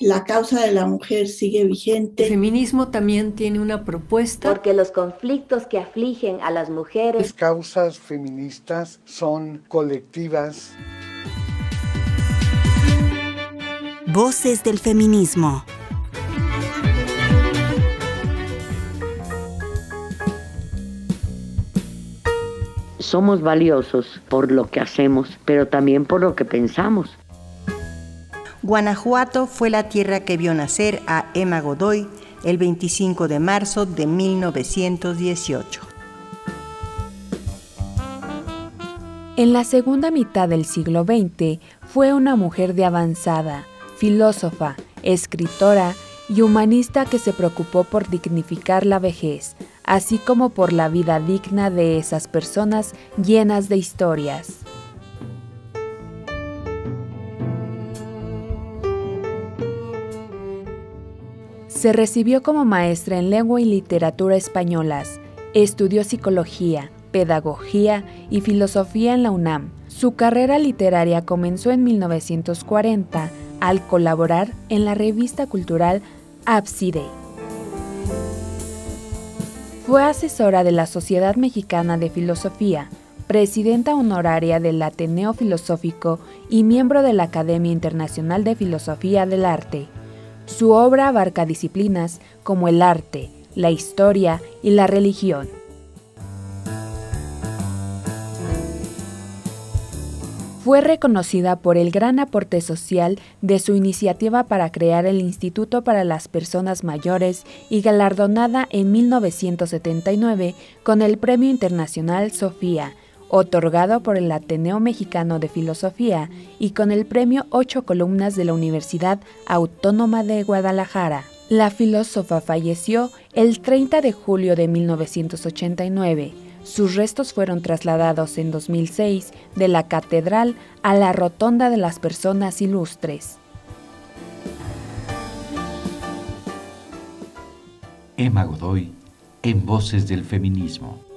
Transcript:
la causa de la mujer sigue vigente. El feminismo también tiene una propuesta. Porque los conflictos que afligen a las mujeres. Las causas feministas son colectivas. Voces del feminismo. Somos valiosos por lo que hacemos, pero también por lo que pensamos. Guanajuato fue la tierra que vio nacer a Emma Godoy el 25 de marzo de 1918. En la segunda mitad del siglo XX fue una mujer de avanzada, filósofa, escritora y humanista que se preocupó por dignificar la vejez, así como por la vida digna de esas personas llenas de historias. Se recibió como maestra en lengua y literatura españolas. Estudió psicología, pedagogía y filosofía en la UNAM. Su carrera literaria comenzó en 1940 al colaborar en la revista cultural Ábside. Fue asesora de la Sociedad Mexicana de Filosofía, presidenta honoraria del Ateneo Filosófico y miembro de la Academia Internacional de Filosofía del Arte. Su obra abarca disciplinas como el arte, la historia y la religión. Fue reconocida por el gran aporte social de su iniciativa para crear el Instituto para las Personas Mayores y galardonada en 1979 con el Premio Internacional Sofía otorgado por el Ateneo Mexicano de Filosofía y con el premio Ocho Columnas de la Universidad Autónoma de Guadalajara. La filósofa falleció el 30 de julio de 1989. Sus restos fueron trasladados en 2006 de la catedral a la Rotonda de las Personas Ilustres. Emma Godoy, en Voces del Feminismo.